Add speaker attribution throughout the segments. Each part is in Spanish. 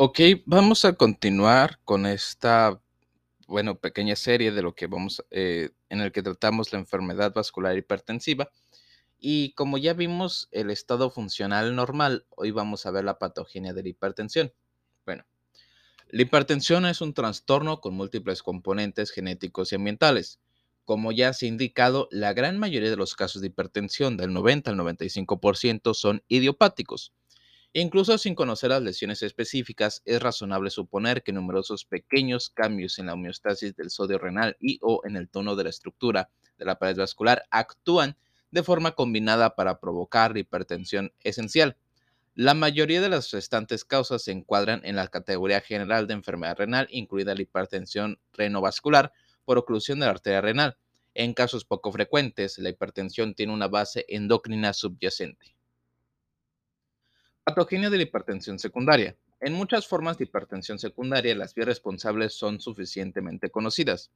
Speaker 1: Ok, vamos a continuar con esta, bueno, pequeña serie de lo que vamos, eh, en el que tratamos la enfermedad vascular hipertensiva. Y como ya vimos el estado funcional normal, hoy vamos a ver la patogenia de la hipertensión. Bueno, la hipertensión es un trastorno con múltiples componentes genéticos y ambientales. Como ya se ha indicado, la gran mayoría de los casos de hipertensión, del 90 al 95%, son idiopáticos Incluso sin conocer las lesiones específicas, es razonable suponer que numerosos pequeños cambios en la homeostasis del sodio renal y o en el tono de la estructura de la pared vascular actúan de forma combinada para provocar hipertensión esencial. La mayoría de las restantes causas se encuadran en la categoría general de enfermedad renal, incluida la hipertensión renovascular por oclusión de la arteria renal. En casos poco frecuentes, la hipertensión tiene una base endocrina subyacente. Patogenia de la hipertensión secundaria. En muchas formas de hipertensión secundaria, las vías responsables son suficientemente conocidas.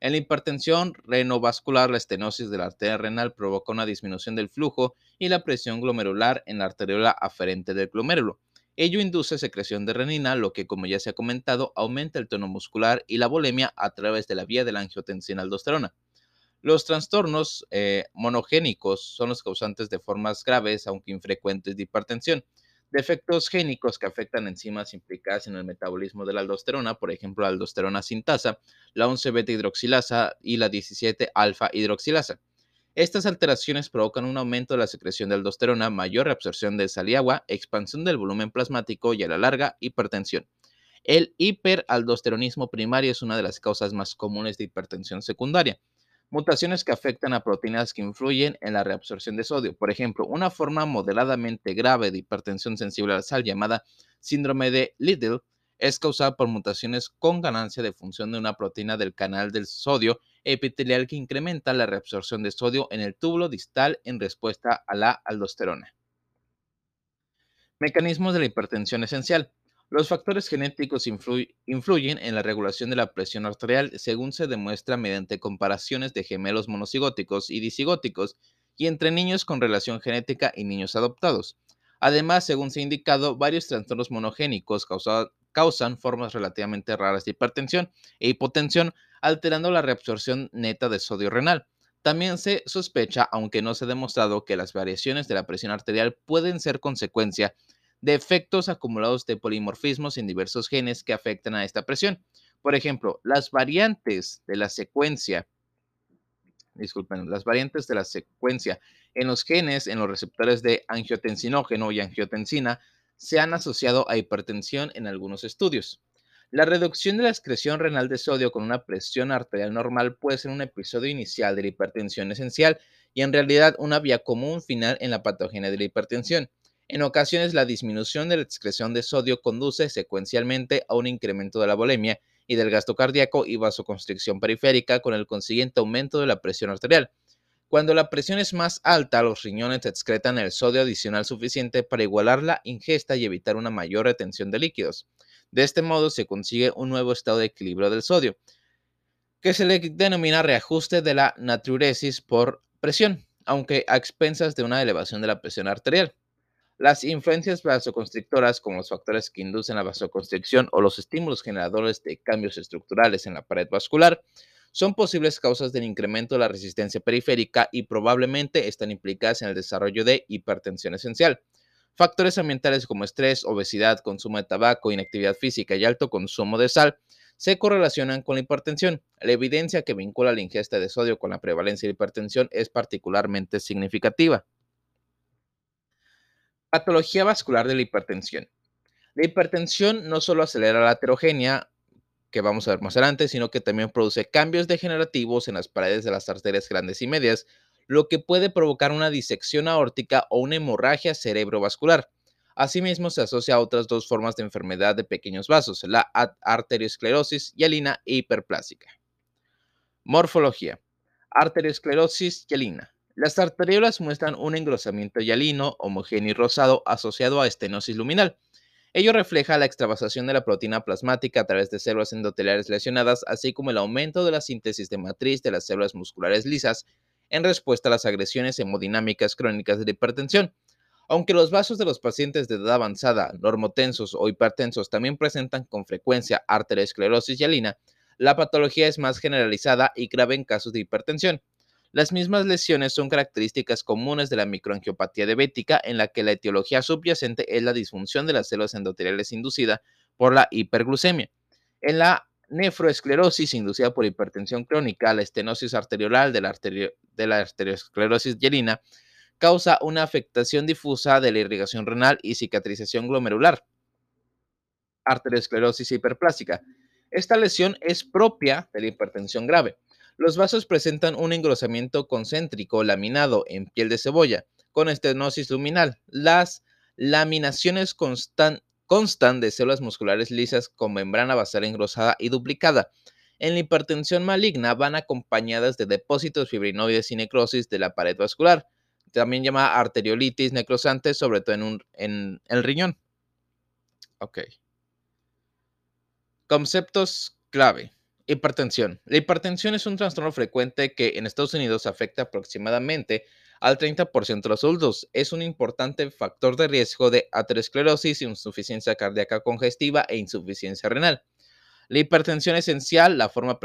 Speaker 1: En la hipertensión renovascular, la estenosis de la arteria renal provoca una disminución del flujo y la presión glomerular en la arteriola aferente del glomérulo. Ello induce secreción de renina, lo que, como ya se ha comentado, aumenta el tono muscular y la volemia a través de la vía de la angiotensina-aldosterona. Los trastornos eh, monogénicos son los causantes de formas graves, aunque infrecuentes, de hipertensión defectos génicos que afectan enzimas implicadas en el metabolismo de la aldosterona, por ejemplo, la aldosterona sintasa, la 11-beta hidroxilasa y la 17-alfa hidroxilasa. Estas alteraciones provocan un aumento de la secreción de aldosterona, mayor reabsorción de sal y agua, expansión del volumen plasmático y a la larga hipertensión. El hiperaldosteronismo primario es una de las causas más comunes de hipertensión secundaria mutaciones que afectan a proteínas que influyen en la reabsorción de sodio. Por ejemplo, una forma moderadamente grave de hipertensión sensible a la sal llamada síndrome de Liddle es causada por mutaciones con ganancia de función de una proteína del canal del sodio epitelial que incrementa la reabsorción de sodio en el túbulo distal en respuesta a la aldosterona. Mecanismos de la hipertensión esencial. Los factores genéticos influyen en la regulación de la presión arterial según se demuestra mediante comparaciones de gemelos monocigóticos y disigóticos y entre niños con relación genética y niños adoptados. Además, según se ha indicado, varios trastornos monogénicos causan formas relativamente raras de hipertensión e hipotensión, alterando la reabsorción neta de sodio renal. También se sospecha, aunque no se ha demostrado, que las variaciones de la presión arterial pueden ser consecuencia de efectos acumulados de polimorfismos en diversos genes que afectan a esta presión. Por ejemplo, las variantes de la secuencia, disculpen, las variantes de la secuencia en los genes, en los receptores de angiotensinógeno y angiotensina, se han asociado a hipertensión en algunos estudios. La reducción de la excreción renal de sodio con una presión arterial normal puede ser un episodio inicial de la hipertensión esencial y en realidad una vía común final en la patogenia de la hipertensión. En ocasiones, la disminución de la excreción de sodio conduce secuencialmente a un incremento de la volemia y del gasto cardíaco y vasoconstricción periférica con el consiguiente aumento de la presión arterial. Cuando la presión es más alta, los riñones excretan el sodio adicional suficiente para igualar la ingesta y evitar una mayor retención de líquidos. De este modo se consigue un nuevo estado de equilibrio del sodio, que se le denomina reajuste de la natriuresis por presión, aunque a expensas de una elevación de la presión arterial. Las influencias vasoconstrictoras, como los factores que inducen la vasoconstricción o los estímulos generadores de cambios estructurales en la pared vascular, son posibles causas del incremento de la resistencia periférica y probablemente están implicadas en el desarrollo de hipertensión esencial. Factores ambientales como estrés, obesidad, consumo de tabaco, inactividad física y alto consumo de sal se correlacionan con la hipertensión. La evidencia que vincula la ingesta de sodio con la prevalencia de hipertensión es particularmente significativa. Patología vascular de la hipertensión. La hipertensión no solo acelera la heterogénea, que vamos a ver más adelante, sino que también produce cambios degenerativos en las paredes de las arterias grandes y medias, lo que puede provocar una disección aórtica o una hemorragia cerebrovascular. Asimismo, se asocia a otras dos formas de enfermedad de pequeños vasos, la arteriosclerosis hialina e hiperplásica. Morfología. Arteriosclerosis hialina. Las arteriolas muestran un engrosamiento hialino, homogéneo y rosado asociado a estenosis luminal. Ello refleja la extravasación de la proteína plasmática a través de células endoteliales lesionadas, así como el aumento de la síntesis de matriz de las células musculares lisas en respuesta a las agresiones hemodinámicas crónicas de hipertensión. Aunque los vasos de los pacientes de edad avanzada, normotensos o hipertensos también presentan con frecuencia arteriosclerosis hialina, la patología es más generalizada y grave en casos de hipertensión. Las mismas lesiones son características comunes de la microangiopatía diabética, en la que la etiología subyacente es la disfunción de las células endoteliales inducida por la hiperglucemia. En la nefroesclerosis inducida por hipertensión crónica, la estenosis arteriolar de la, de la arteriosclerosis hialina causa una afectación difusa de la irrigación renal y cicatrización glomerular. Arteriosclerosis hiperplástica. Esta lesión es propia de la hipertensión grave. Los vasos presentan un engrosamiento concéntrico laminado en piel de cebolla con estenosis luminal. Las laminaciones constan, de células musculares lisas con membrana basal engrosada y duplicada. En la hipertensión maligna van acompañadas de depósitos fibrinoides y necrosis de la pared vascular también llama arteriolitis necrosante, sobre todo en, en el riñón. Ok. Conceptos clave. Hipertensión. La hipertensión es un trastorno frecuente que en Estados Unidos afecta aproximadamente al 30% de los adultos. Es un importante factor de riesgo de aterosclerosis, insuficiencia cardíaca congestiva e insuficiencia renal. La hipertensión esencial, la forma,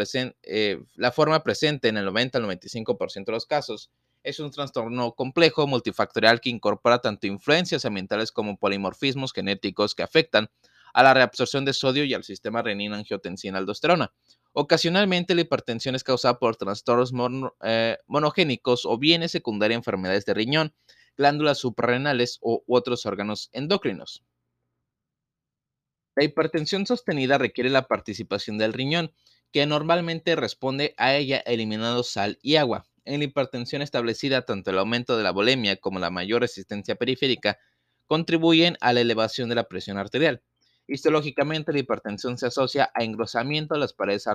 Speaker 1: eh, la forma presente en el 90 al 95% de los casos, es un trastorno complejo, multifactorial, que incorpora tanto influencias ambientales como polimorfismos genéticos que afectan a la reabsorción de sodio y al sistema renina-angiotensina-aldosterona. Ocasionalmente la hipertensión es causada por trastornos eh, monogénicos o bien es secundaria a enfermedades de riñón, glándulas suprarrenales u otros órganos endocrinos. La hipertensión sostenida requiere la participación del riñón, que normalmente responde a ella eliminando sal y agua. En la hipertensión establecida, tanto el aumento de la bulimia como la mayor resistencia periférica contribuyen a la elevación de la presión arterial. Histológicamente, la hipertensión se asocia a engrosamiento de las paredes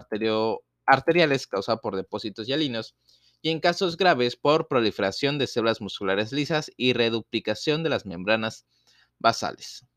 Speaker 1: arteriales causado por depósitos hialinos y en casos graves por proliferación de células musculares lisas y reduplicación de las membranas basales.